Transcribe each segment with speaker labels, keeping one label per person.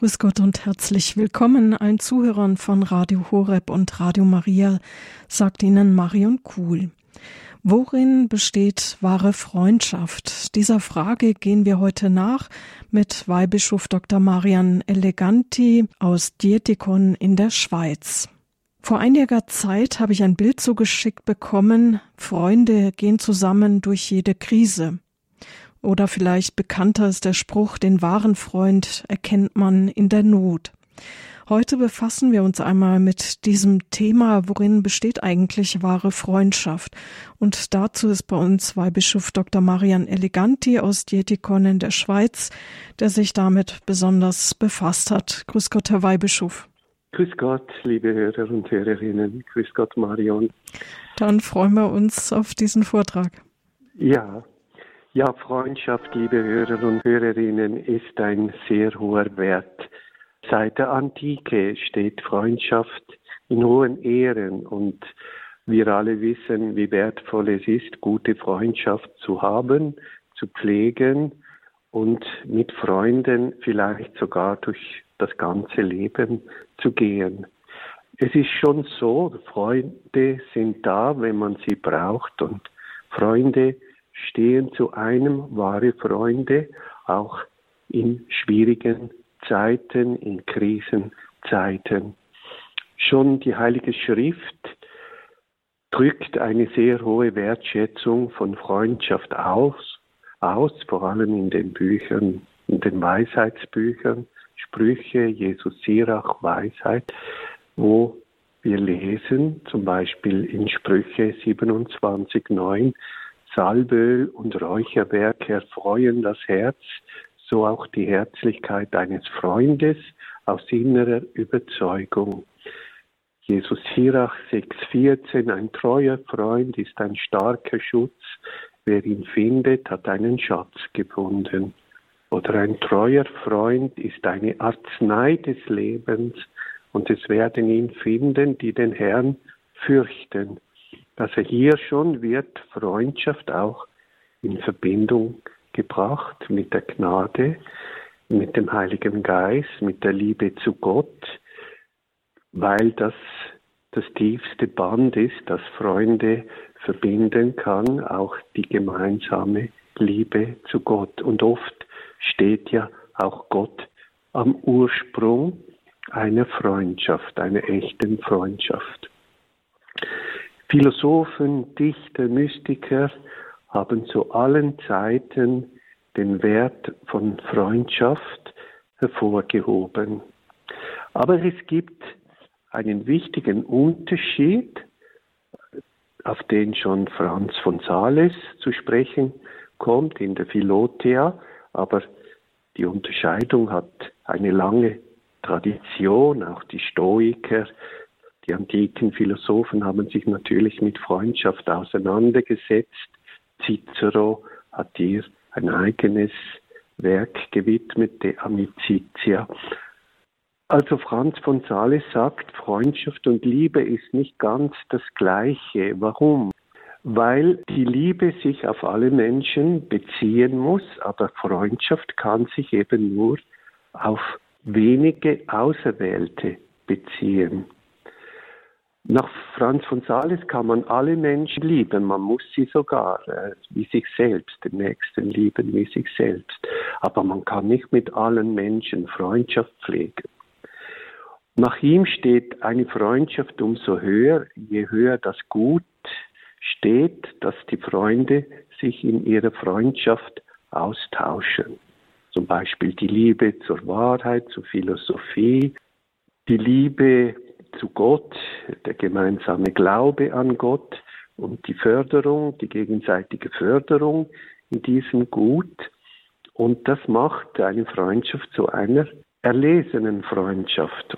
Speaker 1: Grüß Gott und herzlich willkommen allen Zuhörern von Radio Horeb und Radio Maria, sagt Ihnen Marion Kuhl. Worin besteht wahre Freundschaft? Dieser Frage gehen wir heute nach mit Weihbischof Dr. Marian Eleganti aus Dietikon in der Schweiz. Vor einiger Zeit habe ich ein Bild zugeschickt bekommen, Freunde gehen zusammen durch jede Krise. Oder vielleicht bekannter ist der Spruch, den wahren Freund erkennt man in der Not. Heute befassen wir uns einmal mit diesem Thema, worin besteht eigentlich wahre Freundschaft. Und dazu ist bei uns Weihbischof Dr. Marian Eleganti aus Dietikon in der Schweiz, der sich damit besonders befasst hat. Grüß Gott, Herr Weihbischof.
Speaker 2: Grüß Gott, liebe Hörer und Hörerinnen. Grüß Gott, Marion.
Speaker 1: Dann freuen wir uns auf diesen Vortrag.
Speaker 2: Ja, ja, Freundschaft, liebe Hörer und Hörerinnen, ist ein sehr hoher Wert. Seit der Antike steht Freundschaft in hohen Ehren und wir alle wissen, wie wertvoll es ist, gute Freundschaft zu haben, zu pflegen und mit Freunden vielleicht sogar durch das ganze Leben zu gehen. Es ist schon so, Freunde sind da, wenn man sie braucht und Freunde stehen zu einem wahre Freunde, auch in schwierigen Zeiten, in Krisenzeiten. Schon die Heilige Schrift drückt eine sehr hohe Wertschätzung von Freundschaft aus, aus, vor allem in den Büchern, in den Weisheitsbüchern, Sprüche, Jesus Sirach, Weisheit, wo wir lesen, zum Beispiel in Sprüche 27, 9, Salböl und Räucherwerk erfreuen das Herz, so auch die Herzlichkeit eines Freundes aus innerer Überzeugung. Jesus Sirach 6,14, ein treuer Freund ist ein starker Schutz, wer ihn findet, hat einen Schatz gefunden. Oder ein treuer Freund ist eine Arznei des Lebens, und es werden ihn finden, die den Herrn fürchten. Also hier schon wird Freundschaft auch in Verbindung gebracht mit der Gnade, mit dem Heiligen Geist, mit der Liebe zu Gott, weil das das tiefste Band ist, das Freunde verbinden kann, auch die gemeinsame Liebe zu Gott. Und oft steht ja auch Gott am Ursprung einer Freundschaft, einer echten Freundschaft. Philosophen, Dichter, Mystiker haben zu allen Zeiten den Wert von Freundschaft hervorgehoben. Aber es gibt einen wichtigen Unterschied, auf den schon Franz von Sales zu sprechen kommt in der Philothea, aber die Unterscheidung hat eine lange Tradition, auch die Stoiker die antiken Philosophen haben sich natürlich mit Freundschaft auseinandergesetzt. Cicero hat hier ein eigenes Werk gewidmet, De Amicitia. Also Franz von Sales sagt, Freundschaft und Liebe ist nicht ganz das Gleiche. Warum? Weil die Liebe sich auf alle Menschen beziehen muss, aber Freundschaft kann sich eben nur auf wenige Auserwählte beziehen. Nach Franz von Sales kann man alle Menschen lieben, man muss sie sogar äh, wie sich selbst, den Nächsten lieben wie sich selbst. Aber man kann nicht mit allen Menschen Freundschaft pflegen. Nach ihm steht eine Freundschaft umso höher, je höher das Gut steht, dass die Freunde sich in ihrer Freundschaft austauschen. Zum Beispiel die Liebe zur Wahrheit, zur Philosophie, die Liebe zu Gott, der gemeinsame Glaube an Gott und die Förderung, die gegenseitige Förderung in diesem Gut. Und das macht eine Freundschaft zu einer erlesenen Freundschaft.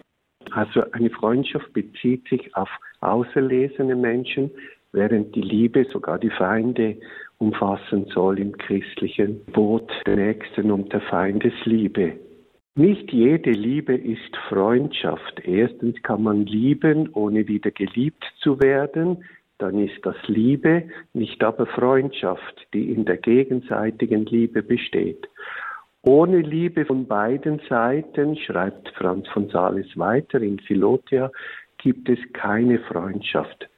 Speaker 2: Also eine Freundschaft bezieht sich auf auserlesene Menschen, während die Liebe sogar die Feinde umfassen soll im christlichen Boot der Nächsten und der Feindesliebe. Nicht jede Liebe ist Freundschaft. Erstens kann man lieben, ohne wieder geliebt zu werden. Dann ist das Liebe, nicht aber Freundschaft, die in der gegenseitigen Liebe besteht. Ohne Liebe von beiden Seiten, schreibt Franz von Sales weiter in Philotia, gibt es keine Freundschaft.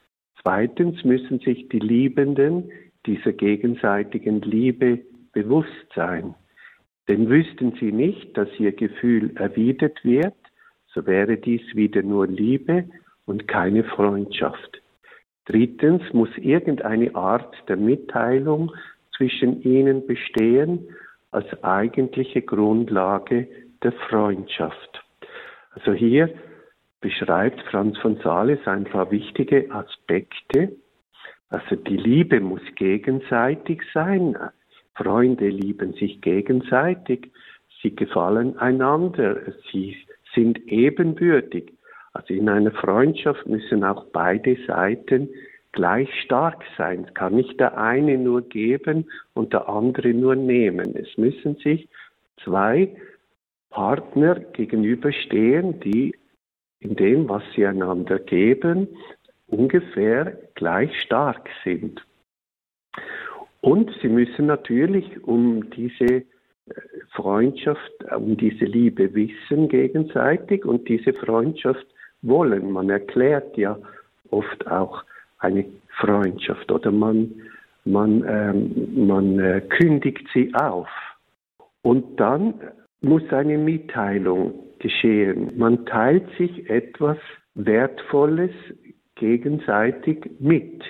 Speaker 2: Zweitens müssen sich die Liebenden dieser gegenseitigen Liebe bewusst sein. Denn wüssten sie nicht, dass ihr Gefühl erwidert wird, so wäre dies wieder nur Liebe und keine Freundschaft. Drittens muss irgendeine Art der Mitteilung zwischen ihnen bestehen als eigentliche Grundlage der Freundschaft. Also hier beschreibt Franz von Sales ein paar wichtige Aspekte. Also die Liebe muss gegenseitig sein. Freunde lieben sich gegenseitig. Sie gefallen einander. Sie sind ebenbürtig. Also in einer Freundschaft müssen auch beide Seiten gleich stark sein. Es kann nicht der eine nur geben und der andere nur nehmen. Es müssen sich zwei Partner gegenüberstehen, die in dem, was sie einander geben, ungefähr gleich stark sind. Und sie müssen natürlich um diese äh, Freundschaft, um diese Liebe wissen gegenseitig und diese Freundschaft wollen. Man erklärt ja oft auch eine Freundschaft oder man, man, ähm, man äh, kündigt sie auf. Und dann muss eine Mitteilung geschehen. Man teilt sich etwas Wertvolles gegenseitig mit.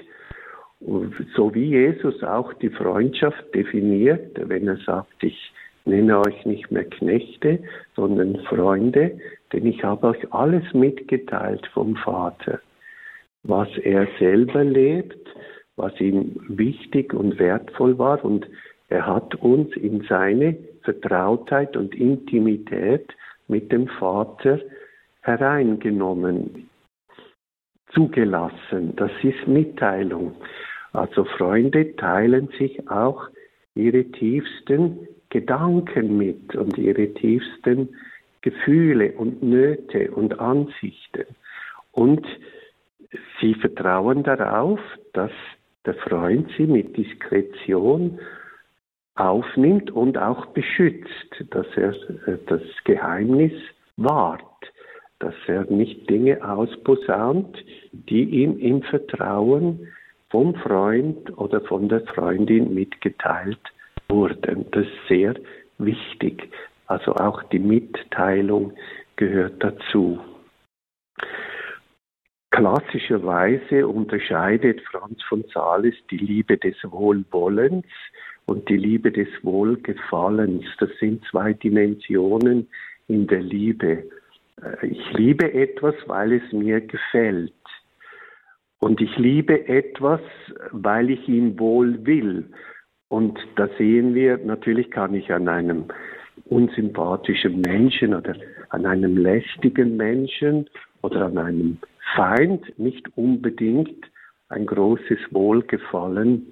Speaker 2: So wie Jesus auch die Freundschaft definiert, wenn er sagt, ich nenne euch nicht mehr Knechte, sondern Freunde, denn ich habe euch alles mitgeteilt vom Vater, was er selber lebt, was ihm wichtig und wertvoll war und er hat uns in seine Vertrautheit und Intimität mit dem Vater hereingenommen, zugelassen. Das ist Mitteilung. Also Freunde teilen sich auch ihre tiefsten Gedanken mit und ihre tiefsten Gefühle und Nöte und Ansichten. Und sie vertrauen darauf, dass der Freund sie mit Diskretion aufnimmt und auch beschützt, dass er äh, das Geheimnis wahrt, dass er nicht Dinge ausposaunt, die ihm im Vertrauen vom Freund oder von der Freundin mitgeteilt wurden. Das ist sehr wichtig. Also auch die Mitteilung gehört dazu. Klassischerweise unterscheidet Franz von Sales die Liebe des Wohlwollens und die Liebe des Wohlgefallens. Das sind zwei Dimensionen in der Liebe. Äh, ich liebe etwas, weil es mir gefällt. Und ich liebe etwas, weil ich ihm wohl will. Und da sehen wir, natürlich kann ich an einem unsympathischen Menschen oder an einem lästigen Menschen oder an einem Feind nicht unbedingt ein großes Wohlgefallen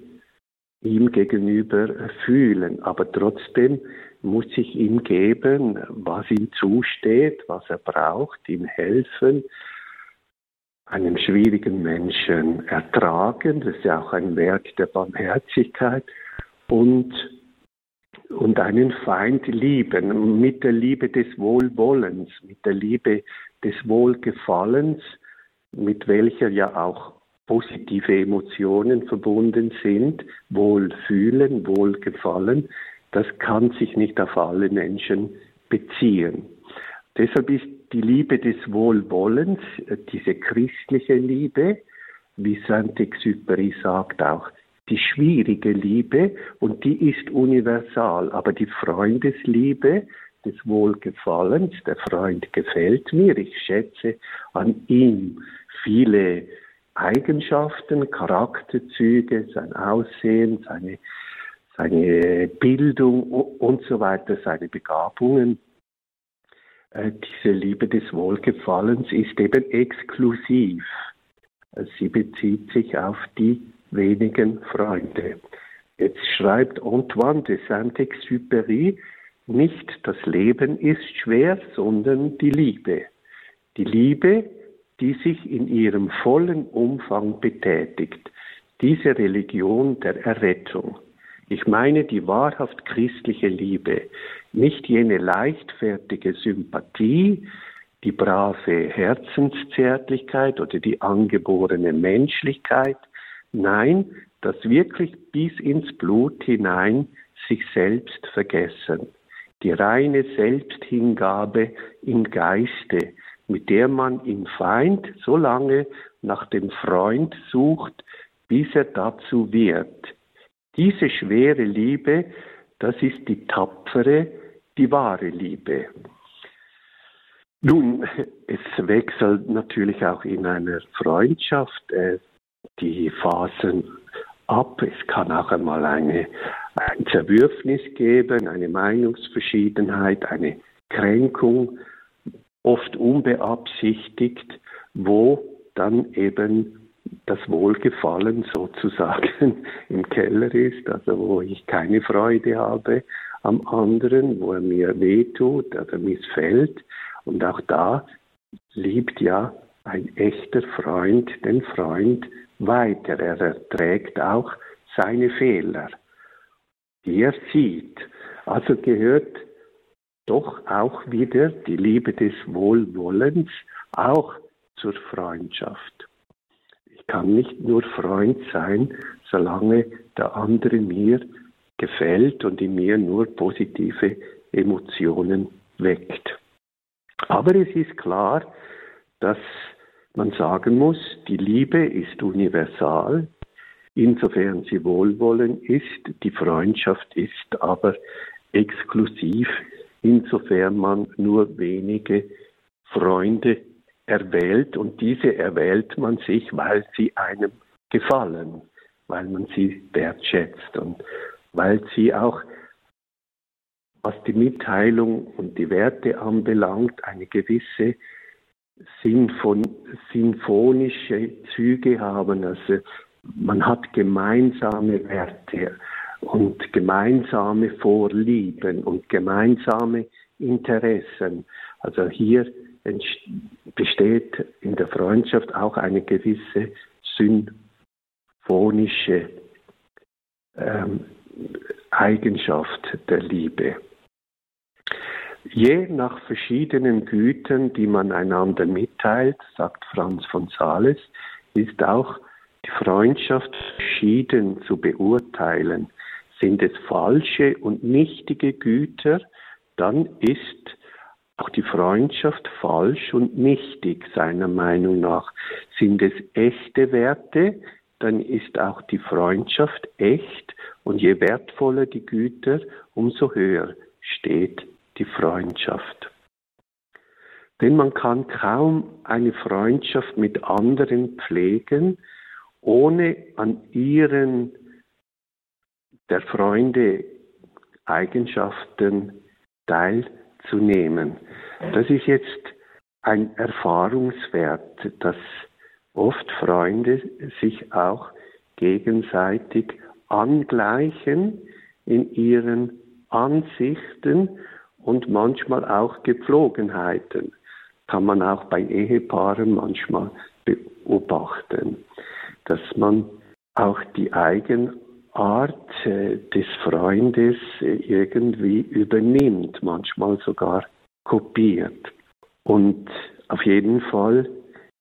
Speaker 2: ihm gegenüber fühlen. Aber trotzdem muss ich ihm geben, was ihm zusteht, was er braucht, ihm helfen, einen schwierigen Menschen ertragen. Das ist ja auch ein Werk der Barmherzigkeit und, und einen Feind lieben, mit der Liebe des Wohlwollens, mit der Liebe des Wohlgefallens, mit welcher ja auch positive Emotionen verbunden sind, Wohlfühlen, Wohlgefallen, das kann sich nicht auf alle Menschen beziehen. Deshalb ist die Liebe des Wohlwollens, äh, diese christliche Liebe, wie Saint-Exupéry sagt, auch die schwierige Liebe und die ist universal, aber die Freundesliebe des Wohlgefallens, der Freund gefällt mir, ich schätze an ihm viele Eigenschaften, Charakterzüge, sein Aussehen, seine, seine Bildung und so weiter, seine Begabungen. Äh, diese Liebe des Wohlgefallens ist eben exklusiv. Sie bezieht sich auf die wenigen Freunde. Jetzt schreibt Antoine de Saint-Exupéry, nicht das Leben ist schwer, sondern die Liebe. Die Liebe, die sich in ihrem vollen Umfang betätigt. Diese Religion der Errettung. Ich meine die wahrhaft christliche Liebe, nicht jene leichtfertige Sympathie, die brave Herzenszärtlichkeit oder die angeborene Menschlichkeit, nein, das wirklich bis ins Blut hinein sich selbst vergessen, die reine Selbsthingabe im Geiste, mit der man im Feind so lange nach dem Freund sucht, bis er dazu wird. Diese schwere Liebe, das ist die tapfere, die wahre Liebe. Nun, es wechselt natürlich auch in einer Freundschaft äh, die Phasen ab. Es kann auch einmal eine, ein Zerwürfnis geben, eine Meinungsverschiedenheit, eine Kränkung, oft unbeabsichtigt, wo dann eben das Wohlgefallen sozusagen im Keller ist, also wo ich keine Freude habe am anderen, wo er mir wehtut oder missfällt. Und auch da liebt ja ein echter Freund den Freund weiter. Er erträgt auch seine Fehler, die er sieht. Also gehört doch auch wieder die Liebe des Wohlwollens auch zur Freundschaft. Ich kann nicht nur Freund sein, solange der andere mir gefällt und in mir nur positive Emotionen weckt. Aber es ist klar, dass man sagen muss, die Liebe ist universal, insofern sie wohlwollend ist, die Freundschaft ist aber exklusiv, insofern man nur wenige Freunde erwählt und diese erwählt man sich, weil sie einem gefallen, weil man sie wertschätzt. Und weil sie auch, was die Mitteilung und die Werte anbelangt, eine gewisse Sinfon sinfonische Züge haben. Also man hat gemeinsame Werte und gemeinsame Vorlieben und gemeinsame Interessen. Also hier besteht in der Freundschaft auch eine gewisse symphonische ähm, Eigenschaft der Liebe. Je nach verschiedenen Gütern, die man einander mitteilt, sagt Franz von Sales, ist auch die Freundschaft verschieden zu beurteilen. Sind es falsche und nichtige Güter, dann ist auch die Freundschaft falsch und nichtig seiner Meinung nach. Sind es echte Werte, dann ist auch die Freundschaft echt und je wertvoller die Güter, umso höher steht die Freundschaft. Denn man kann kaum eine Freundschaft mit anderen pflegen, ohne an ihren der Freunde Eigenschaften teilzunehmen. Das ist jetzt ein Erfahrungswert, dass oft Freunde sich auch gegenseitig angleichen in ihren Ansichten und manchmal auch Gepflogenheiten. Kann man auch bei Ehepaaren manchmal beobachten, dass man auch die Eigenart äh, des Freundes äh, irgendwie übernimmt, manchmal sogar kopiert. Und auf jeden Fall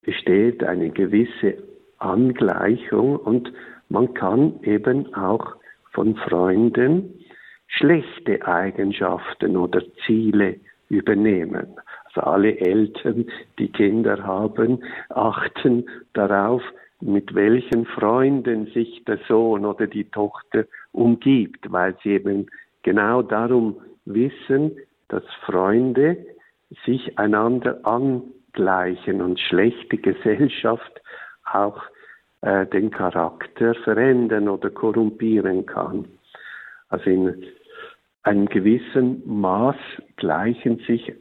Speaker 2: besteht eine gewisse Angleichung und man kann eben auch von Freunden schlechte Eigenschaften oder Ziele übernehmen. Also alle Eltern, die Kinder haben, achten darauf, mit welchen Freunden sich der Sohn oder die Tochter umgibt, weil sie eben genau darum wissen, dass Freunde sich einander angleichen und schlechte Gesellschaft auch äh, den Charakter verändern oder korrumpieren kann. Also in einem gewissen Maß gleichen sich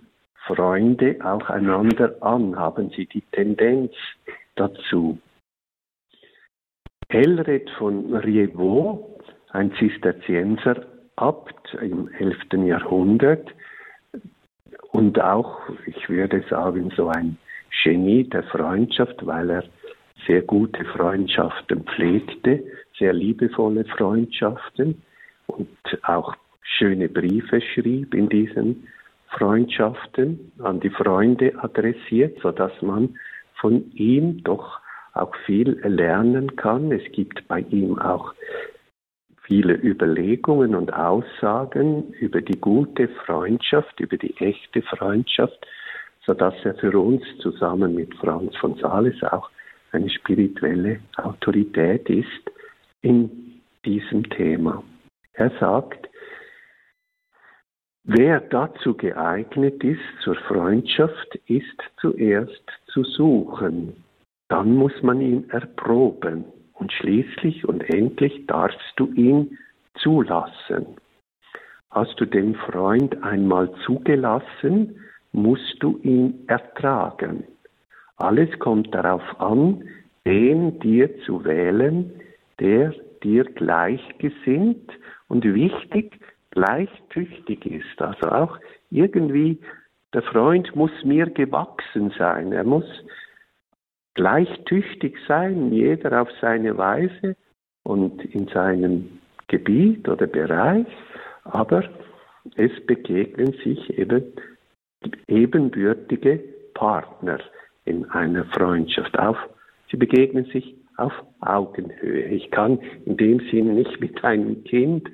Speaker 2: Freunde auch einander an, haben sie die Tendenz dazu. Elred von Rievaud, ein Zisterzienser Abt im 11. Jahrhundert und auch, ich würde sagen, so ein Genie der Freundschaft, weil er sehr gute Freundschaften pflegte, sehr liebevolle Freundschaften und auch schöne Briefe schrieb in diesen Freundschaften, an die Freunde adressiert, so dass man von ihm doch auch viel lernen kann. Es gibt bei ihm auch viele Überlegungen und Aussagen über die gute Freundschaft, über die echte Freundschaft, so dass er für uns zusammen mit Franz von Sales auch eine spirituelle Autorität ist in diesem Thema. Er sagt, wer dazu geeignet ist zur Freundschaft, ist zuerst zu suchen. Dann muss man ihn erproben und schließlich und endlich darfst du ihn zulassen. Hast du den Freund einmal zugelassen, musst du ihn ertragen. Alles kommt darauf an, den dir zu wählen, der dir gleichgesinnt und wichtig gleichtüchtig ist. Also auch irgendwie, der Freund muss mir gewachsen sein. Er muss gleichtüchtig sein, jeder auf seine Weise und in seinem Gebiet oder Bereich, aber es begegnen sich eben ebenbürtige Partner in einer Freundschaft auf. Sie begegnen sich auf Augenhöhe. Ich kann in dem Sinne nicht mit einem Kind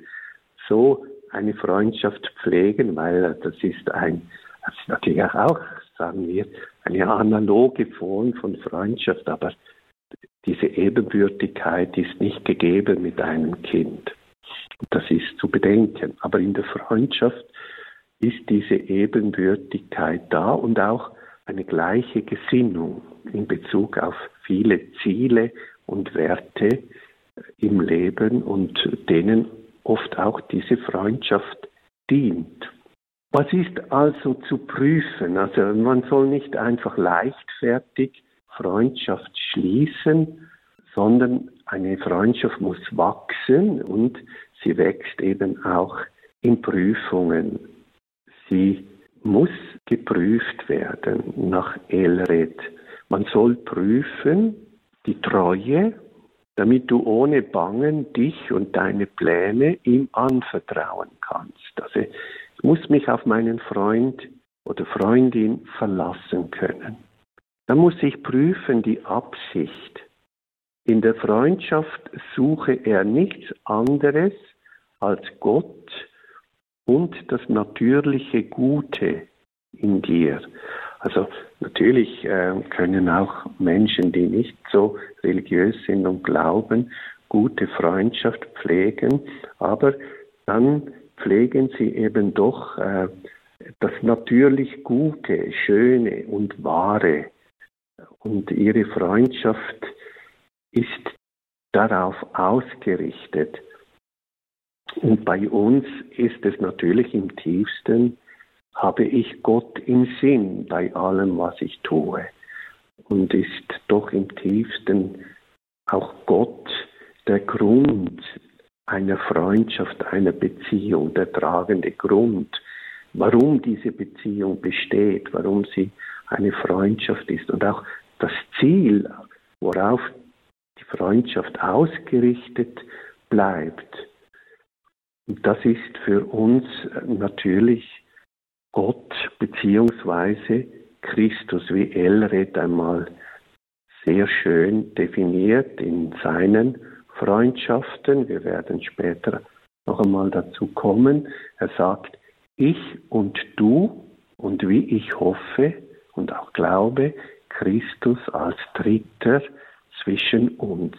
Speaker 2: so eine Freundschaft pflegen, weil das ist ein, das ist natürlich auch, sagen wir, eine analoge Form von Freundschaft, aber diese Ebenbürtigkeit ist nicht gegeben mit einem Kind. Das ist zu bedenken. Aber in der Freundschaft ist diese Ebenbürtigkeit da und auch eine gleiche Gesinnung in Bezug auf viele Ziele und Werte im Leben und denen oft auch diese Freundschaft dient. Was ist also zu prüfen? Also man soll nicht einfach leichtfertig Freundschaft schließen, sondern eine Freundschaft muss wachsen und sie wächst eben auch in Prüfungen. Sie muss geprüft werden nach Elred. Man soll prüfen die Treue, damit du ohne Bangen dich und deine Pläne ihm anvertrauen kannst. Also muss mich auf meinen Freund oder Freundin verlassen können. Da muss ich prüfen die Absicht. In der Freundschaft suche er nichts anderes als Gott und das natürliche Gute in dir. Also natürlich äh, können auch Menschen, die nicht so religiös sind und glauben, gute Freundschaft pflegen, aber dann pflegen sie eben doch äh, das natürlich Gute, Schöne und Wahre. Und ihre Freundschaft ist darauf ausgerichtet. Und bei uns ist es natürlich im tiefsten, habe ich Gott im Sinn bei allem, was ich tue. Und ist doch im tiefsten auch Gott der Grund einer Freundschaft, einer Beziehung, der tragende Grund, warum diese Beziehung besteht, warum sie eine Freundschaft ist und auch das Ziel, worauf die Freundschaft ausgerichtet bleibt. Und das ist für uns natürlich Gott beziehungsweise Christus, wie Elred einmal sehr schön definiert in seinen Freundschaften. Wir werden später noch einmal dazu kommen. Er sagt, ich und du und wie ich hoffe und auch glaube, Christus als Dritter zwischen uns.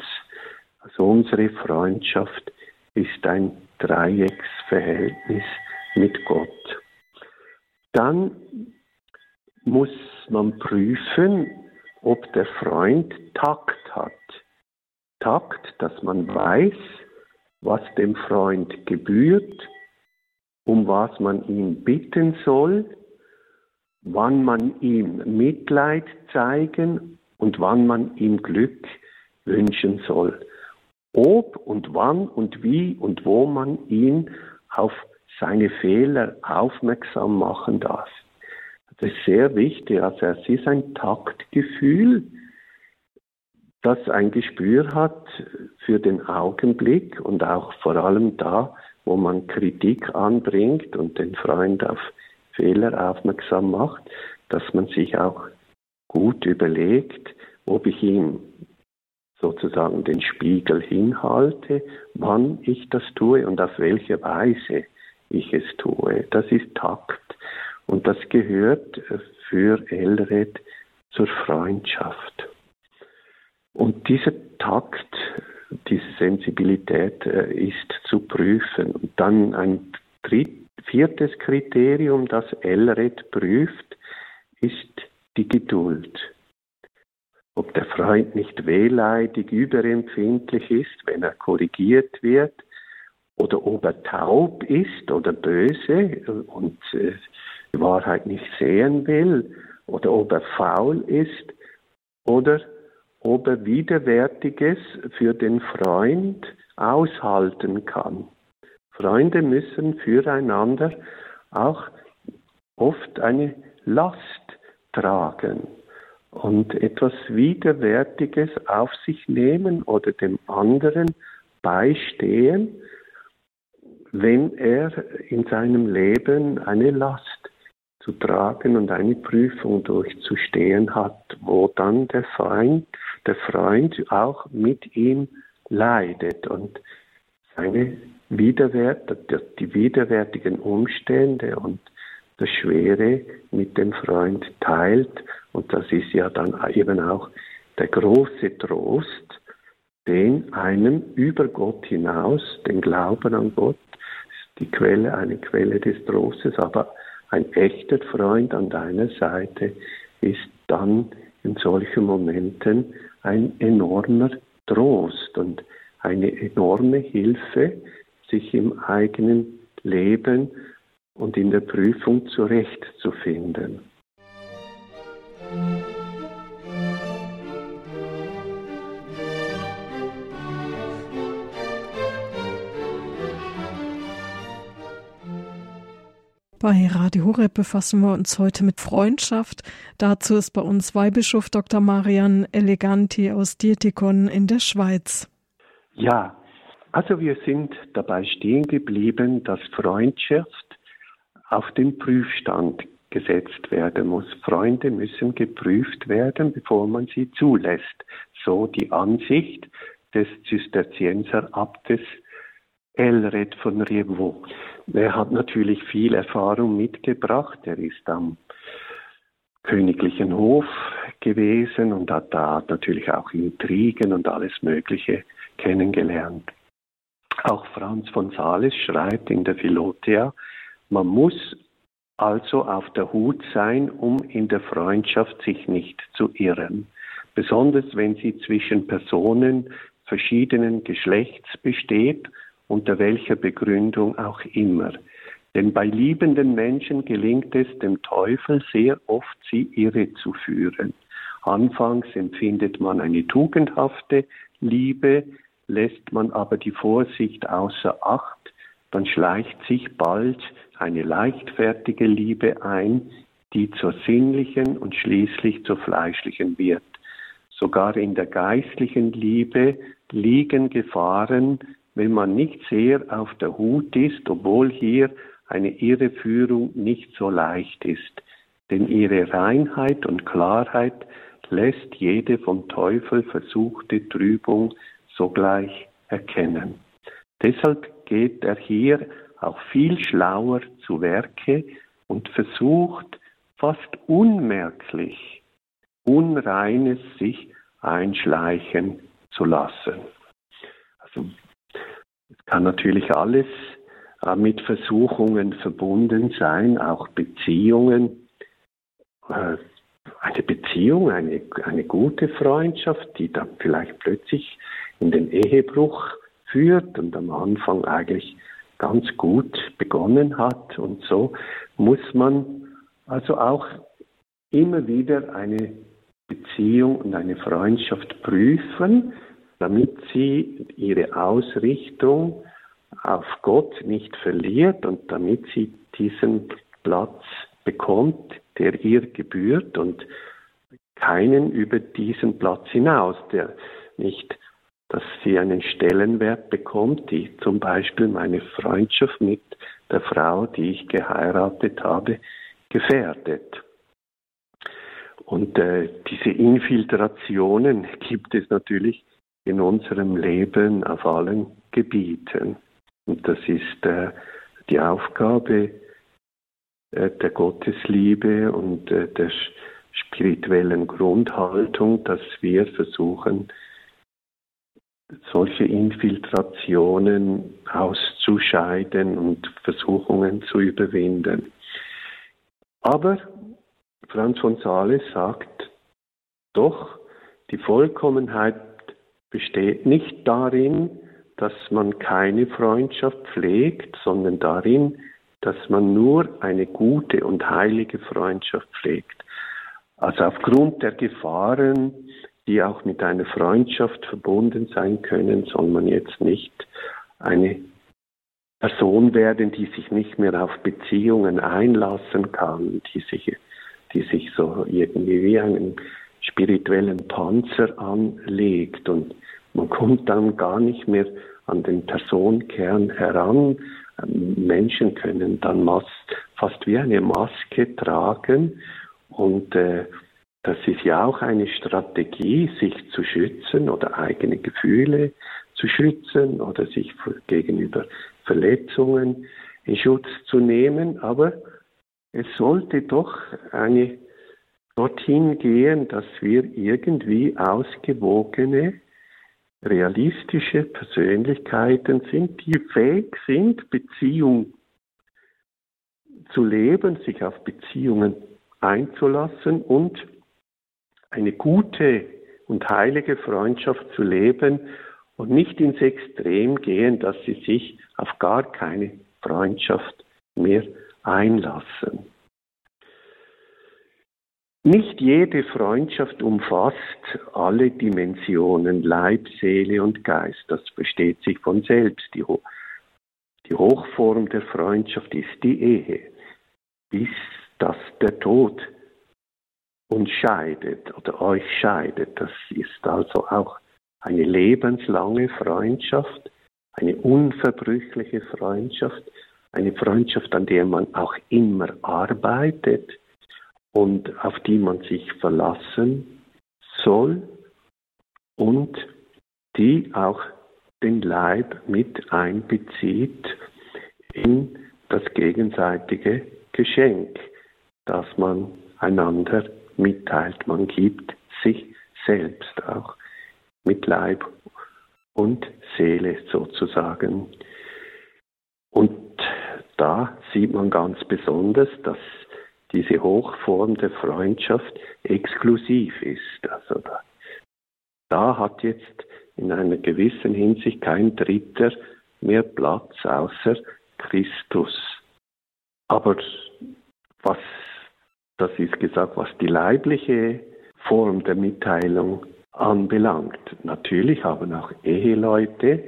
Speaker 2: Also unsere Freundschaft ist ein Dreiecksverhältnis mit Gott. Dann muss man prüfen, ob der Freund Takt hat. Takt, dass man weiß, was dem Freund gebührt, um was man ihn bitten soll, wann man ihm Mitleid zeigen und wann man ihm Glück wünschen soll ob und wann und wie und wo man ihn auf seine Fehler aufmerksam machen darf. Das ist sehr wichtig. Also es ist ein Taktgefühl, das ein Gespür hat für den Augenblick und auch vor allem da, wo man Kritik anbringt und den Freund auf Fehler aufmerksam macht, dass man sich auch gut überlegt, ob ich ihm sozusagen den Spiegel hinhalte, wann ich das tue und auf welche Weise ich es tue. Das ist Takt und das gehört für Elred zur Freundschaft. Und dieser Takt, diese Sensibilität äh, ist zu prüfen. Und dann ein dritt, viertes Kriterium, das Elred prüft, ist die Geduld. Ob der Freund nicht wehleidig, überempfindlich ist, wenn er korrigiert wird, oder ob er taub ist oder böse und äh, die Wahrheit nicht sehen will, oder ob er faul ist, oder ob er Widerwärtiges für den Freund aushalten kann. Freunde müssen füreinander auch oft eine Last tragen und etwas Widerwärtiges auf sich nehmen oder dem anderen beistehen, wenn er in seinem Leben eine Last zu tragen und eine Prüfung durchzustehen hat, wo dann der Freund, der Freund auch mit ihm leidet und seine Widerwert, die widerwärtigen Umstände und das Schwere mit dem Freund teilt. Und das ist ja dann eben auch der große Trost, den einem über Gott hinaus, den Glauben an Gott, die Quelle, eine Quelle des Trostes, aber ein echter Freund an deiner Seite ist dann in solchen Momenten ein enormer Trost und eine enorme Hilfe, sich im eigenen Leben und in der Prüfung zurechtzufinden.
Speaker 1: Bei Radio Horeb befassen wir uns heute mit Freundschaft. Dazu ist bei uns Weihbischof Dr. Marian Eleganti aus Dietikon in der Schweiz.
Speaker 2: Ja, also wir sind dabei stehen geblieben, dass Freundschaft auf den Prüfstand gesetzt werden muss. Freunde müssen geprüft werden, bevor man sie zulässt. So die Ansicht des Zisterzienserabtes Elred von Rievaulx. Er hat natürlich viel Erfahrung mitgebracht. Er ist am königlichen Hof gewesen und hat da natürlich auch Intrigen und alles Mögliche kennengelernt. Auch Franz von Sales schreibt in der Philotea, man muss also auf der Hut sein, um in der Freundschaft sich nicht zu irren, besonders wenn sie zwischen Personen verschiedenen Geschlechts besteht unter welcher Begründung auch immer. Denn bei liebenden Menschen gelingt es dem Teufel sehr oft, sie irre zu führen. Anfangs empfindet man eine tugendhafte Liebe, lässt man aber die Vorsicht außer Acht, dann schleicht sich bald eine leichtfertige Liebe ein, die zur sinnlichen und schließlich zur fleischlichen wird. Sogar in der geistlichen Liebe liegen Gefahren, wenn man nicht sehr auf der Hut ist, obwohl hier eine Irreführung nicht so leicht ist. Denn ihre Reinheit und Klarheit lässt jede vom Teufel versuchte Trübung sogleich erkennen. Deshalb geht er hier auch viel schlauer zu Werke und versucht fast unmerklich Unreines sich einschleichen zu lassen. Also es kann natürlich alles äh, mit Versuchungen verbunden sein, auch Beziehungen. Äh, eine Beziehung, eine, eine gute Freundschaft, die dann vielleicht plötzlich in den Ehebruch führt und am Anfang eigentlich ganz gut begonnen hat. Und so muss man also auch immer wieder eine Beziehung und eine Freundschaft prüfen, damit sie ihre Ausrichtung auf Gott nicht verliert und damit sie diesen Platz bekommt, der ihr gebührt und keinen über diesen Platz hinaus, der nicht dass sie einen Stellenwert bekommt, die zum Beispiel meine Freundschaft mit der Frau, die ich geheiratet habe, gefährdet. Und äh, diese Infiltrationen gibt es natürlich in unserem Leben auf allen Gebieten. Und das ist äh, die Aufgabe äh, der Gottesliebe und äh, der spirituellen Grundhaltung, dass wir versuchen, solche Infiltrationen auszuscheiden und Versuchungen zu überwinden. Aber Franz von Sales sagt, doch, die Vollkommenheit besteht nicht darin, dass man keine Freundschaft pflegt, sondern darin, dass man nur eine gute und heilige Freundschaft pflegt. Also aufgrund der Gefahren, die auch mit einer Freundschaft verbunden sein können, soll man jetzt nicht eine Person werden, die sich nicht mehr auf Beziehungen einlassen kann, die sich, die sich so irgendwie wie einen spirituellen Panzer anlegt und man kommt dann gar nicht mehr an den Personenkern heran. Menschen können dann fast wie eine Maske tragen und äh, das ist ja auch eine Strategie, sich zu schützen oder eigene Gefühle zu schützen oder sich gegenüber Verletzungen in Schutz zu nehmen. Aber es sollte doch eine dorthin gehen, dass wir irgendwie ausgewogene, realistische Persönlichkeiten sind, die fähig sind, Beziehung zu leben, sich auf Beziehungen einzulassen und eine gute und heilige Freundschaft zu leben und nicht ins Extrem gehen, dass sie sich auf gar keine Freundschaft mehr einlassen. Nicht jede Freundschaft umfasst alle Dimensionen Leib, Seele und Geist. Das versteht sich von selbst. Die, Ho die Hochform der Freundschaft ist die Ehe, bis dass der Tod uns scheidet oder euch scheidet. Das ist also auch eine lebenslange Freundschaft, eine unverbrüchliche Freundschaft, eine Freundschaft, an der man auch immer arbeitet und auf die man sich verlassen soll und die auch den Leib mit einbezieht in das gegenseitige Geschenk, das man einander mitteilt. Man gibt sich selbst auch mit Leib und Seele sozusagen. Und da sieht man ganz besonders, dass diese Hochform der Freundschaft exklusiv ist. Also da, da hat jetzt in einer gewissen Hinsicht kein Dritter mehr Platz außer Christus. Aber was das ist gesagt, was die leibliche Form der Mitteilung anbelangt. Natürlich haben auch Eheleute,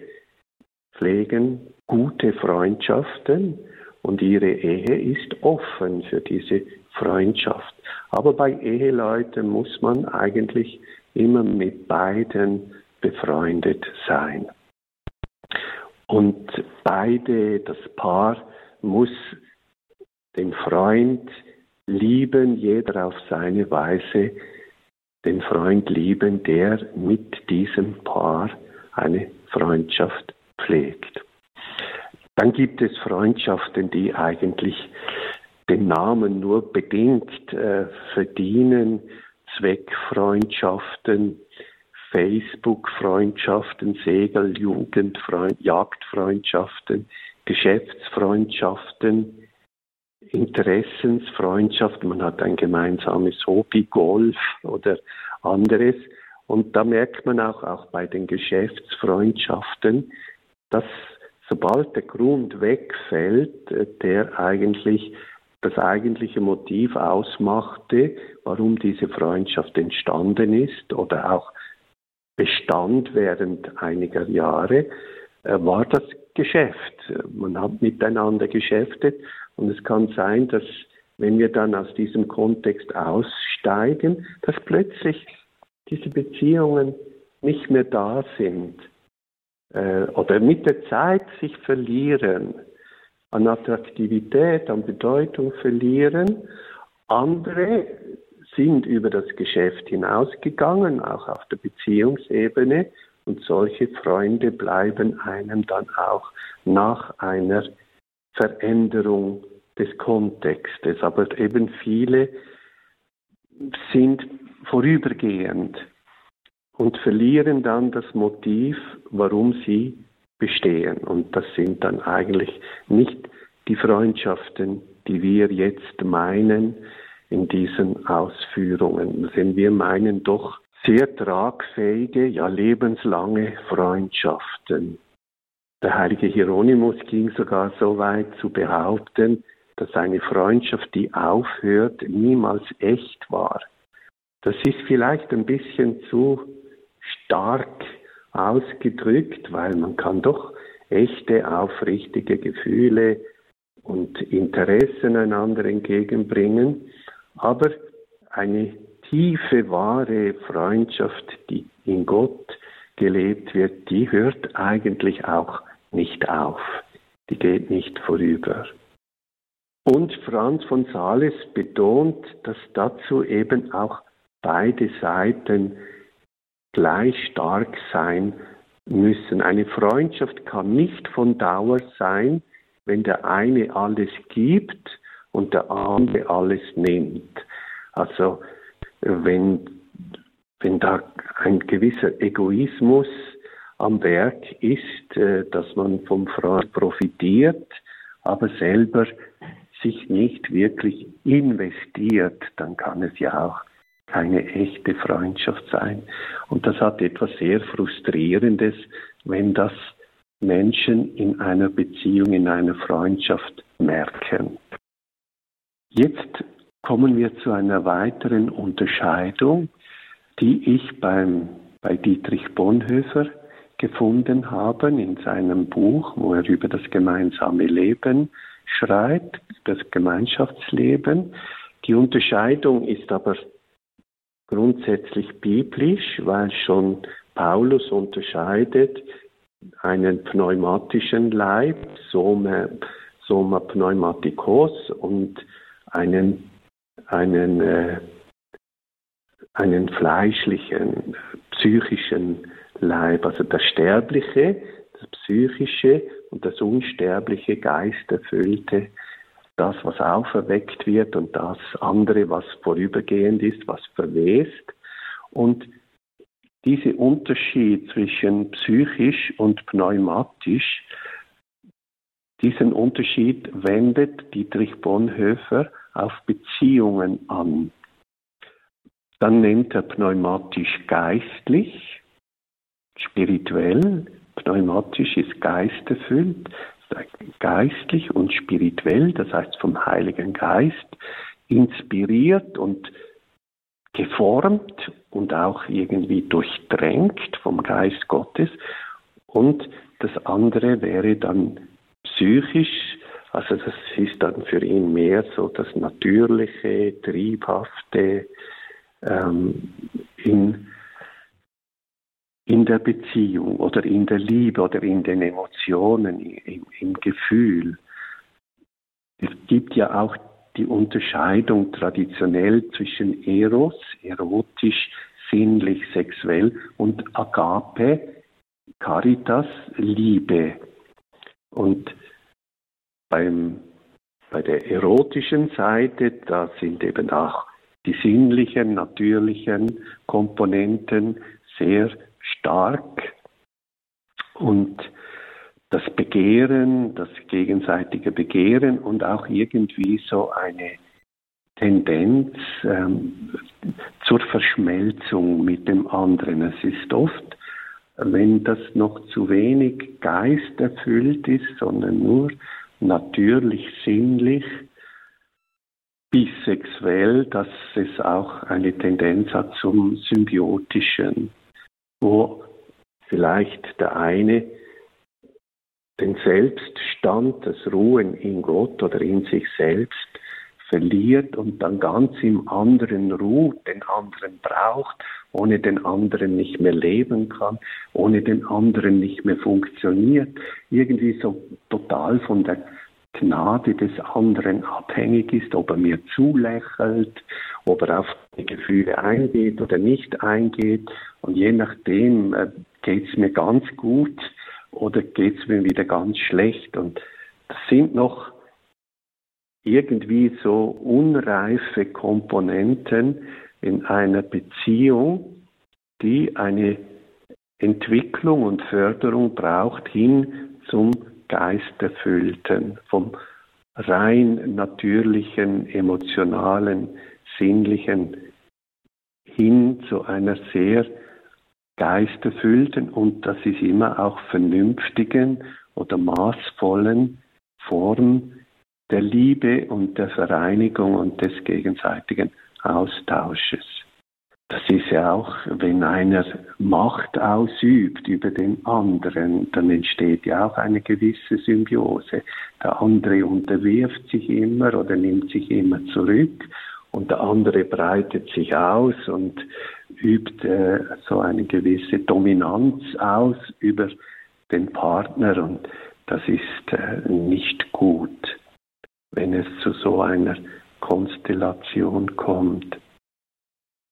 Speaker 2: pflegen gute Freundschaften und ihre Ehe ist offen für diese Freundschaft. Aber bei Eheleuten muss man eigentlich immer mit beiden befreundet sein. Und beide, das Paar, muss den Freund lieben, jeder auf seine Weise den Freund lieben, der mit diesem Paar eine Freundschaft pflegt. Dann gibt es Freundschaften, die eigentlich den Namen nur bedingt äh, verdienen, Zweckfreundschaften, Facebook-Freundschaften, Segeljugend, Jagdfreundschaften, Geschäftsfreundschaften, Interessensfreundschaft, man hat ein gemeinsames Hobby, Golf oder anderes. Und da merkt man auch, auch bei den Geschäftsfreundschaften, dass sobald der Grund wegfällt, der eigentlich das eigentliche Motiv ausmachte, warum diese Freundschaft entstanden ist oder auch bestand während einiger Jahre, äh, war das Geschäft. Man hat miteinander geschäftet und es kann sein, dass wenn wir dann aus diesem Kontext aussteigen, dass plötzlich diese Beziehungen nicht mehr da sind. Äh, oder mit der Zeit sich verlieren, an Attraktivität, an Bedeutung verlieren. Andere sind über das Geschäft hinausgegangen, auch auf der Beziehungsebene. Und solche Freunde bleiben einem dann auch nach einer Veränderung des Kontextes. Aber eben viele sind vorübergehend und verlieren dann das Motiv, warum sie bestehen. Und das sind dann eigentlich nicht die Freundschaften, die wir jetzt meinen in diesen Ausführungen. Denn wir meinen doch sehr tragfähige, ja lebenslange Freundschaften. Der heilige Hieronymus ging sogar so weit zu behaupten, dass eine Freundschaft, die aufhört, niemals echt war. Das ist vielleicht ein bisschen zu stark ausgedrückt, weil man kann doch echte, aufrichtige Gefühle und Interessen einander entgegenbringen, aber eine tiefe, wahre Freundschaft, die in Gott gelebt wird, die hört eigentlich auch nicht auf, die geht nicht vorüber. Und Franz von Sales betont, dass dazu eben auch beide Seiten gleich stark sein müssen. Eine Freundschaft kann nicht von Dauer sein, wenn der eine alles gibt und der andere alles nimmt. Also wenn, wenn da ein gewisser Egoismus am Werk ist, äh, dass man vom Freund profitiert, aber selber sich nicht wirklich investiert, dann kann es ja auch keine echte Freundschaft sein. Und das hat etwas sehr Frustrierendes, wenn das Menschen in einer Beziehung, in einer Freundschaft merken. Jetzt kommen wir zu einer weiteren Unterscheidung, die ich beim, bei Dietrich Bonhoeffer gefunden habe in seinem Buch, wo er über das gemeinsame Leben schreibt, das Gemeinschaftsleben. Die Unterscheidung ist aber grundsätzlich biblisch, weil schon Paulus unterscheidet einen pneumatischen Leib, Soma, Soma pneumatikos und einen, einen, äh, einen fleischlichen, psychischen Leib, also das Sterbliche, das Psychische und das Unsterbliche, Geisterfüllte das, was auferweckt wird und das andere, was vorübergehend ist, was verwest. Und dieser Unterschied zwischen psychisch und pneumatisch, diesen Unterschied wendet Dietrich Bonhoeffer auf Beziehungen an. Dann nennt er pneumatisch geistlich, spirituell, pneumatisch ist geisterfüllt, geistlich und spirituell, das heißt vom Heiligen Geist, inspiriert und geformt und auch irgendwie durchdrängt vom Geist Gottes. Und das andere wäre dann psychisch, also das ist dann für ihn mehr so das natürliche, triebhafte, ähm, in in der Beziehung oder in der Liebe oder in den Emotionen, im, im Gefühl. Es gibt ja auch die Unterscheidung traditionell zwischen Eros, erotisch, sinnlich, sexuell und Agape, Caritas, Liebe. Und beim, bei der erotischen Seite, da sind eben auch die sinnlichen, natürlichen Komponenten sehr stark und das Begehren, das gegenseitige Begehren und auch irgendwie so eine Tendenz ähm, zur Verschmelzung mit dem anderen. Es ist oft, wenn das noch zu wenig geisterfüllt ist, sondern nur natürlich sinnlich, bisexuell, dass es auch eine Tendenz hat zum Symbiotischen wo vielleicht der eine den Selbststand, das Ruhen in Gott oder in sich selbst verliert und dann ganz im anderen ruht, den anderen braucht, ohne den anderen nicht mehr leben kann, ohne den anderen nicht mehr funktioniert, irgendwie so total von der Gnade des anderen abhängig ist, ob er mir zulächelt, ob er auf die Gefühle eingeht oder nicht eingeht. Und je nachdem äh, geht es mir ganz gut oder geht es mir wieder ganz schlecht. Und das sind noch irgendwie so unreife Komponenten in einer Beziehung, die eine Entwicklung und Förderung braucht hin zum Geisterfüllten, vom rein natürlichen, emotionalen, sinnlichen hin zu einer sehr geisterfüllten und das ist immer auch vernünftigen oder maßvollen Form der Liebe und der Vereinigung und des gegenseitigen Austausches. Das ist ja auch, wenn einer Macht ausübt über den anderen, dann entsteht ja auch eine gewisse Symbiose. Der andere unterwirft sich immer oder nimmt sich immer zurück und der andere breitet sich aus und übt äh, so eine gewisse Dominanz aus über den Partner und das ist äh, nicht gut, wenn es zu so einer Konstellation kommt.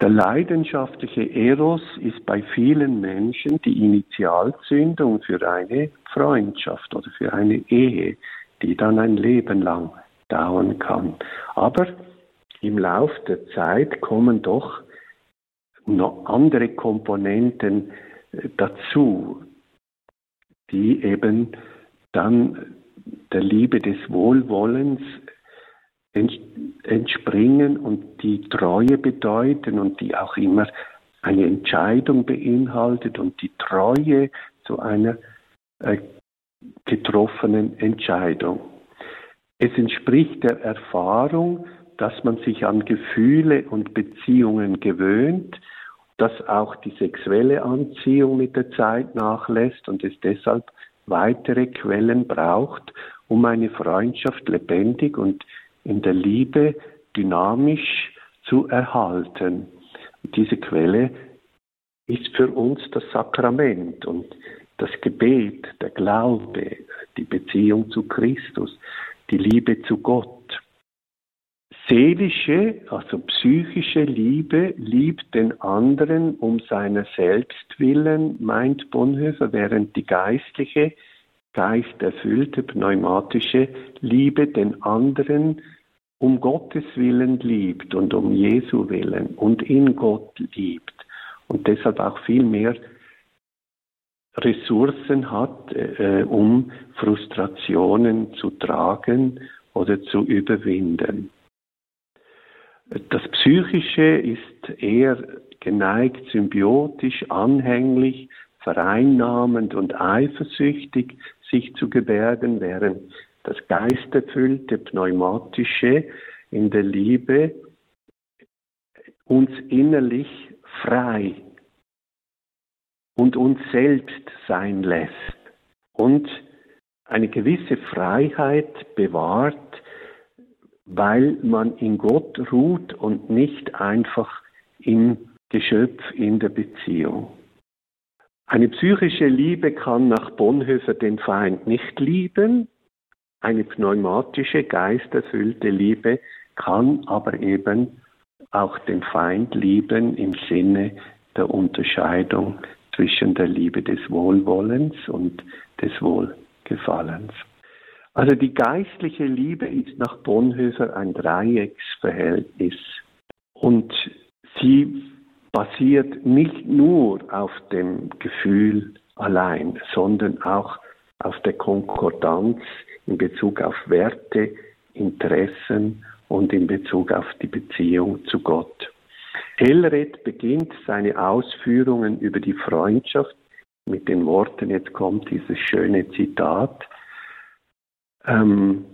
Speaker 2: Der leidenschaftliche Eros ist bei vielen Menschen die Initialzündung für eine Freundschaft oder für eine Ehe, die dann ein Leben lang dauern kann. Aber im Lauf der Zeit kommen doch noch andere Komponenten äh, dazu, die eben dann der Liebe des Wohlwollens entspringen und die Treue bedeuten und die auch immer eine Entscheidung beinhaltet und die Treue zu einer äh, getroffenen Entscheidung. Es entspricht der Erfahrung, dass man sich an Gefühle und Beziehungen gewöhnt, dass auch die sexuelle Anziehung mit der Zeit nachlässt und es deshalb weitere Quellen braucht, um eine Freundschaft lebendig und in der Liebe dynamisch zu erhalten. Diese Quelle ist für uns das Sakrament und das Gebet, der Glaube, die Beziehung zu Christus, die Liebe zu Gott. Seelische, also psychische Liebe liebt den anderen um seiner selbst willen, meint Bonhoeffer, während die geistliche, geisterfüllte, pneumatische Liebe den anderen um Gottes Willen liebt und um Jesu Willen und in Gott liebt und deshalb auch viel mehr Ressourcen hat, äh, um Frustrationen zu tragen oder zu überwinden. Das Psychische ist eher geneigt, symbiotisch, anhänglich, vereinnahmend und eifersüchtig sich zu gebärden, während das geisterfüllte, pneumatische in der Liebe uns innerlich frei und uns selbst sein lässt und eine gewisse Freiheit bewahrt, weil man in Gott ruht und nicht einfach im Geschöpf in der Beziehung. Eine psychische Liebe kann nach Bonhoeffer den Feind nicht lieben, eine pneumatische, geisterfüllte Liebe kann aber eben auch den Feind lieben im Sinne der Unterscheidung zwischen der Liebe des Wohlwollens und des Wohlgefallens. Also die geistliche Liebe ist nach Bonhoeffer ein Dreiecksverhältnis und sie basiert nicht nur auf dem Gefühl allein, sondern auch auf der Konkordanz in Bezug auf Werte, Interessen und in Bezug auf die Beziehung zu Gott. Elred beginnt seine Ausführungen über die Freundschaft mit den Worten, jetzt kommt dieses schöne Zitat, ähm,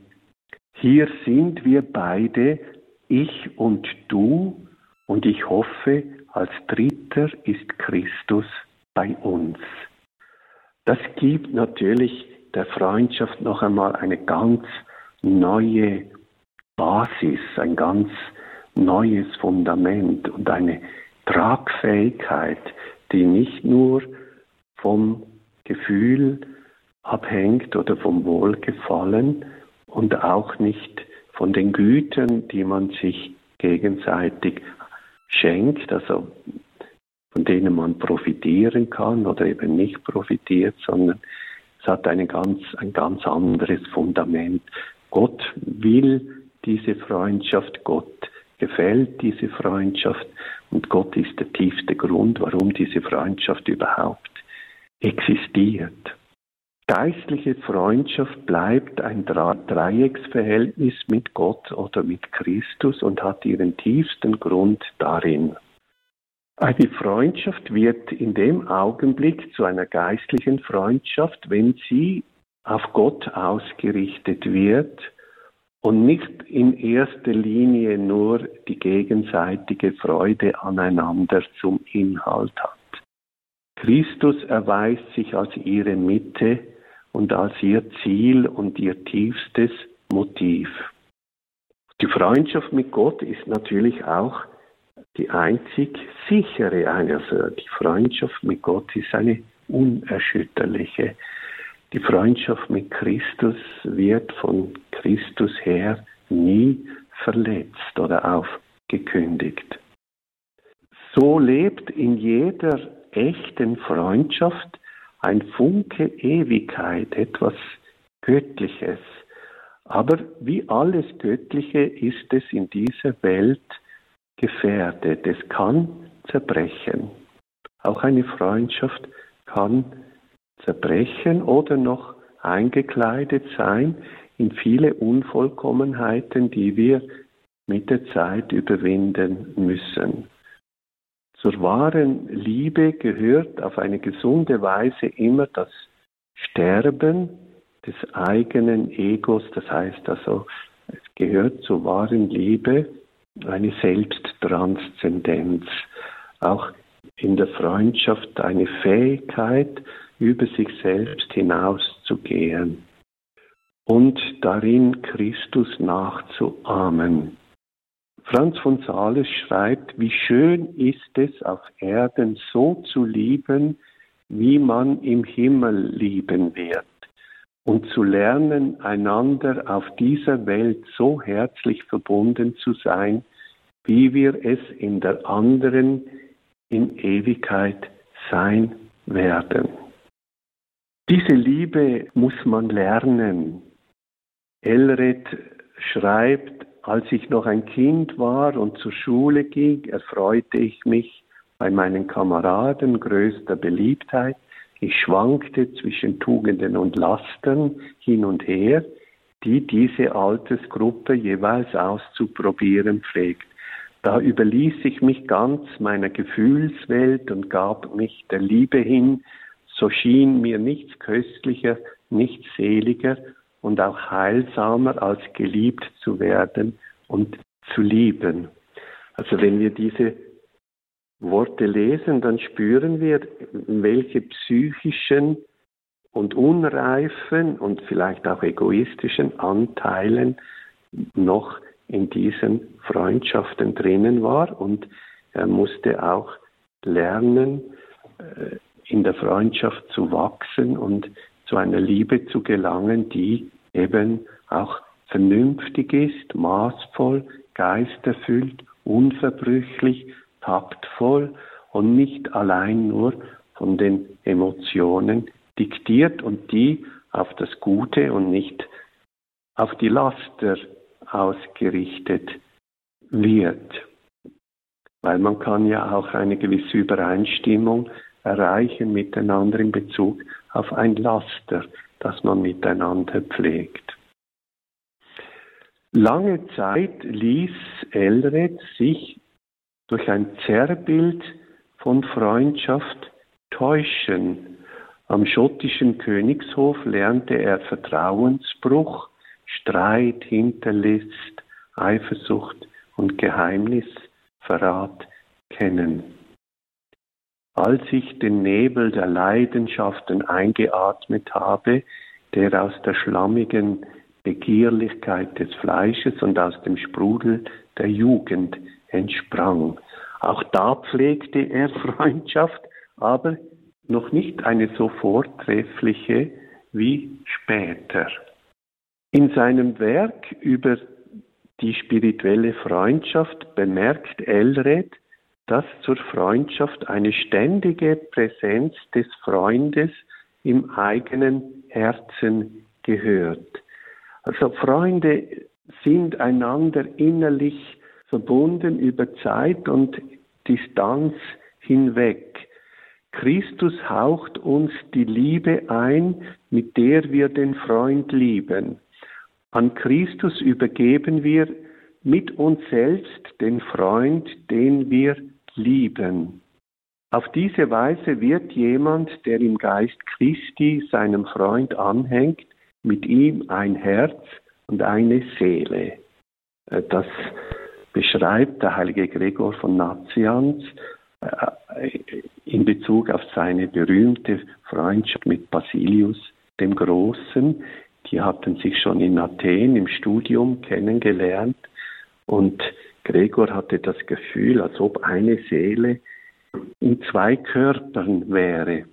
Speaker 2: hier sind wir beide, ich und du, und ich hoffe, als Dritter ist Christus bei uns. Das gibt natürlich der Freundschaft noch einmal eine ganz neue Basis, ein ganz neues Fundament und eine Tragfähigkeit, die nicht nur vom Gefühl abhängt oder vom Wohlgefallen und auch nicht von den Gütern, die man sich gegenseitig schenkt, also von denen man profitieren kann oder eben nicht profitiert, sondern es hat eine ganz, ein ganz anderes Fundament. Gott will diese Freundschaft, Gott gefällt diese Freundschaft und Gott ist der tiefste Grund, warum diese Freundschaft überhaupt existiert. Geistliche Freundschaft bleibt ein Dreiecksverhältnis mit Gott oder mit Christus und hat ihren tiefsten Grund darin. Eine Freundschaft wird in dem Augenblick zu einer geistlichen Freundschaft, wenn sie auf Gott ausgerichtet wird und nicht in erster Linie nur die gegenseitige Freude aneinander zum Inhalt hat. Christus erweist sich als ihre Mitte und als ihr Ziel und ihr tiefstes Motiv. Die Freundschaft mit Gott ist natürlich auch die einzig sichere. Also die Freundschaft mit Gott ist eine unerschütterliche. Die Freundschaft mit Christus wird von Christus her nie verletzt oder aufgekündigt. So lebt in jeder echten Freundschaft ein Funke Ewigkeit, etwas Göttliches. Aber wie alles Göttliche ist es in dieser Welt gefährdet. Es kann zerbrechen. Auch eine Freundschaft kann zerbrechen oder noch eingekleidet sein in viele Unvollkommenheiten, die wir mit der Zeit überwinden müssen. Zur wahren Liebe gehört auf eine gesunde Weise immer das Sterben des eigenen Egos. Das heißt also, es gehört zur wahren Liebe eine Selbsttranszendenz. Auch in der Freundschaft eine Fähigkeit, über sich selbst hinauszugehen und darin Christus nachzuahmen. Franz von Sales schreibt, wie schön ist es auf Erden so zu lieben, wie man im Himmel lieben wird und zu lernen, einander auf dieser Welt so herzlich verbunden zu sein, wie wir es in der anderen in Ewigkeit sein werden. Diese Liebe muss man lernen. Elred schreibt, als ich noch ein Kind war und zur Schule ging, erfreute ich mich bei meinen Kameraden größter Beliebtheit. Ich schwankte zwischen Tugenden und Lasten hin und her, die diese Altersgruppe jeweils auszuprobieren pflegt. Da überließ ich mich ganz meiner Gefühlswelt und gab mich der Liebe hin, so schien mir nichts köstlicher, nichts seliger und auch heilsamer, als geliebt zu werden und zu lieben. Also wenn wir diese Worte lesen, dann spüren wir, welche psychischen und unreifen und vielleicht auch egoistischen Anteilen noch in diesen Freundschaften drinnen war und er musste auch lernen, äh, in der Freundschaft zu wachsen und zu einer Liebe zu gelangen, die eben auch vernünftig ist, maßvoll, geisterfüllt, unverbrüchlich, taktvoll und nicht allein nur von den Emotionen diktiert und die auf das Gute und nicht auf die Laster ausgerichtet wird. Weil man kann ja auch eine gewisse Übereinstimmung erreichen miteinander in Bezug auf ein Laster, das man miteinander pflegt. Lange Zeit ließ Elred sich durch ein Zerrbild von Freundschaft täuschen. Am schottischen Königshof lernte er Vertrauensbruch, Streit, Hinterlist, Eifersucht und Geheimnisverrat kennen. Als ich den Nebel der Leidenschaften eingeatmet habe, der aus der schlammigen Begierlichkeit des Fleisches und aus dem Sprudel der Jugend entsprang. Auch da pflegte er Freundschaft, aber noch nicht eine so vortreffliche wie später. In seinem Werk über die spirituelle Freundschaft bemerkt Elred, dass zur Freundschaft eine ständige Präsenz des Freundes im eigenen Herzen gehört. Also Freunde sind einander innerlich verbunden über Zeit und Distanz hinweg. Christus haucht uns die Liebe ein, mit der wir den Freund lieben. An Christus übergeben wir mit uns selbst den Freund, den wir lieben. Auf diese Weise wird jemand, der im Geist Christi seinem Freund anhängt, mit ihm ein Herz und eine Seele. Äh, das beschreibt der heilige Gregor von Nazianz äh, in Bezug auf seine berühmte Freundschaft mit Basilius dem Großen. Die hatten sich schon in Athen im Studium kennengelernt und Gregor hatte das Gefühl, als ob eine Seele in zwei Körpern wäre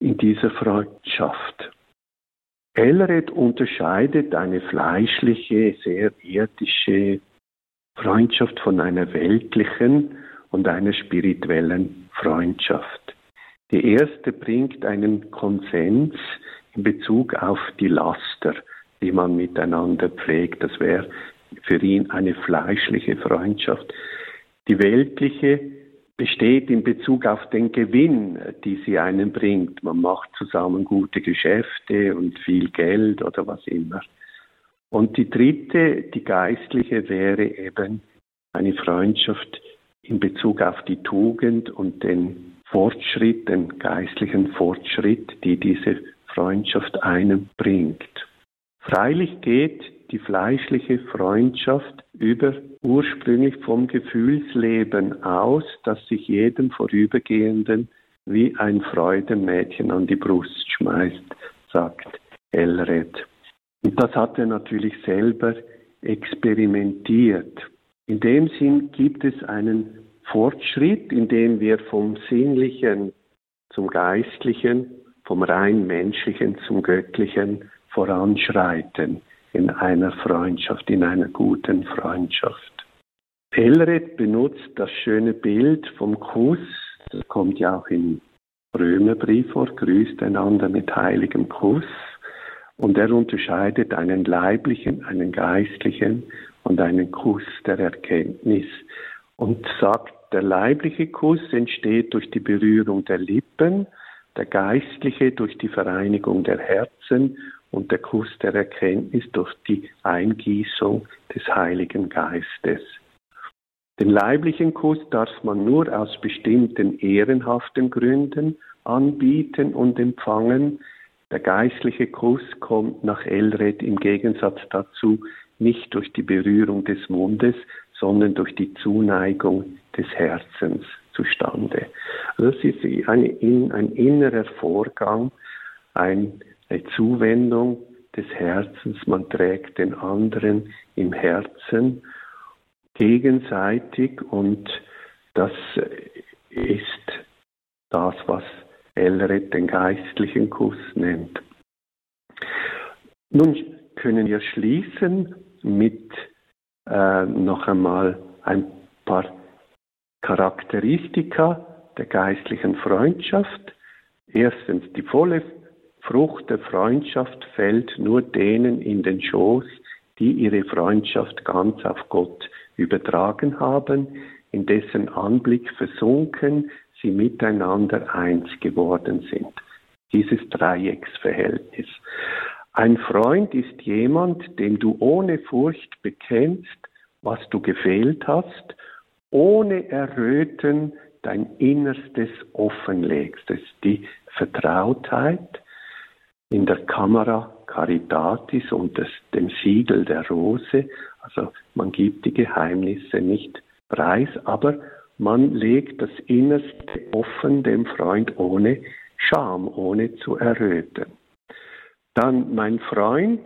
Speaker 2: in dieser Freundschaft. Elred unterscheidet eine fleischliche, sehr irdische Freundschaft von einer weltlichen und einer spirituellen Freundschaft. Die erste bringt einen Konsens in Bezug auf die Laster, die man miteinander pflegt. Das wäre für ihn eine fleischliche Freundschaft. Die weltliche besteht in Bezug auf den Gewinn, die sie einem bringt. Man macht zusammen gute Geschäfte und viel Geld oder was immer. Und die dritte, die geistliche, wäre eben eine Freundschaft in Bezug auf die Tugend und den Fortschritt, den geistlichen Fortschritt, die diese Freundschaft einem bringt. Freilich geht die fleischliche Freundschaft über ursprünglich vom Gefühlsleben aus, das sich jedem Vorübergehenden wie ein Freudemädchen an die Brust schmeißt, sagt Elred. Und das hat er natürlich selber experimentiert. In dem Sinn gibt es einen Fortschritt, in dem wir vom Sinnlichen zum Geistlichen, vom rein Menschlichen zum Göttlichen voranschreiten in einer Freundschaft, in einer guten Freundschaft. Elred benutzt das schöne Bild vom Kuss, das kommt ja auch im Römerbrief vor, grüßt einander mit heiligem Kuss. Und er unterscheidet einen leiblichen, einen geistlichen und einen Kuss der Erkenntnis und sagt, der leibliche Kuss entsteht durch die Berührung der Lippen, der geistliche durch die Vereinigung der Herzen und der Kuss der Erkenntnis durch die Eingießung des Heiligen Geistes. Den leiblichen Kuss darf man nur aus bestimmten ehrenhaften Gründen anbieten und empfangen. Der geistliche Kuss kommt nach Elred im Gegensatz dazu nicht durch die Berührung des Mundes, sondern durch die Zuneigung des Herzens zustande. Das ist ein, ein innerer Vorgang, ein eine Zuwendung des Herzens, man trägt den anderen im Herzen gegenseitig und das ist das, was Elred den geistlichen Kuss nennt. Nun können wir schließen mit äh, noch einmal ein paar Charakteristika der geistlichen Freundschaft. Erstens die volle Frucht der Freundschaft fällt nur denen in den Schoß, die ihre Freundschaft ganz auf Gott übertragen haben, in dessen Anblick versunken sie miteinander eins geworden sind. Dieses Dreiecksverhältnis. Ein Freund ist jemand, dem du ohne Furcht bekennst, was du gefehlt hast, ohne Erröten dein Innerstes offenlegst. Das ist die Vertrautheit, in der Kamera Caritatis unter dem Siegel der Rose. Also man gibt die Geheimnisse nicht preis, aber man legt das Innerste offen dem Freund ohne Scham, ohne zu erröten. Dann mein Freund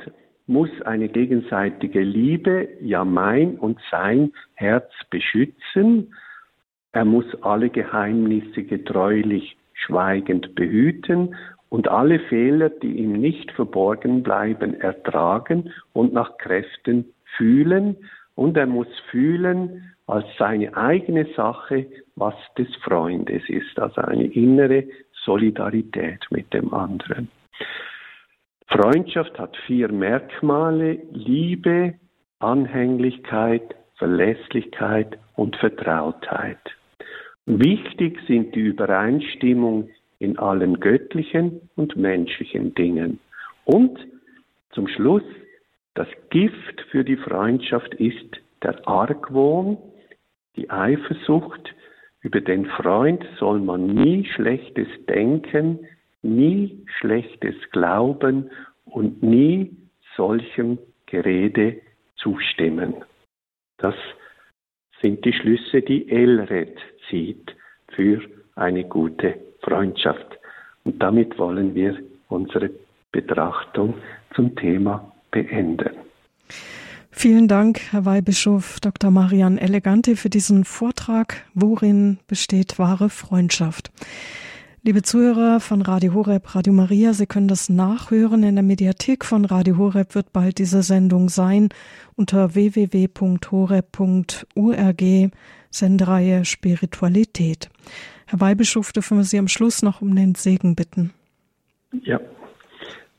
Speaker 2: muss eine gegenseitige Liebe, ja mein und sein Herz beschützen. Er muss alle Geheimnisse getreulich schweigend behüten und alle Fehler, die ihm nicht verborgen bleiben, ertragen und nach Kräften fühlen. Und er muss fühlen als seine eigene Sache, was des Freundes ist, also eine innere Solidarität mit dem anderen. Freundschaft hat vier Merkmale, Liebe, Anhänglichkeit, Verlässlichkeit und Vertrautheit. Wichtig sind die Übereinstimmung in allen göttlichen und menschlichen Dingen. Und zum Schluss, das Gift für die Freundschaft ist der Argwohn, die Eifersucht. Über den Freund soll man nie Schlechtes denken, nie Schlechtes glauben und nie solchem Gerede zustimmen. Das sind die Schlüsse, die Elred zieht für eine gute Freundschaft. Und damit wollen wir unsere Betrachtung zum Thema beenden.
Speaker 1: Vielen Dank, Herr Weihbischof Dr. Marian Elegante, für diesen Vortrag. Worin besteht wahre Freundschaft? Liebe Zuhörer von Radio Horeb, Radio Maria, Sie können das nachhören. In der Mediathek von Radio Horeb wird bald diese Sendung sein unter www.horeb.org, Sendereihe Spiritualität. Herr Weihbischof, dürfen wir Sie am Schluss noch um den Segen bitten.
Speaker 2: Ja,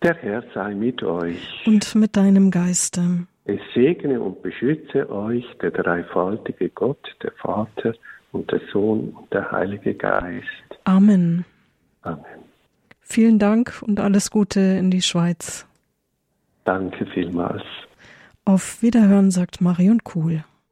Speaker 2: der Herr sei mit euch.
Speaker 1: Und mit deinem Geiste.
Speaker 2: Es segne und beschütze euch der dreifaltige Gott, der Vater und der Sohn und der Heilige Geist.
Speaker 1: Amen.
Speaker 2: Amen.
Speaker 1: Vielen Dank und alles Gute in die Schweiz.
Speaker 2: Danke vielmals.
Speaker 1: Auf Wiederhören sagt Marion Kuhl.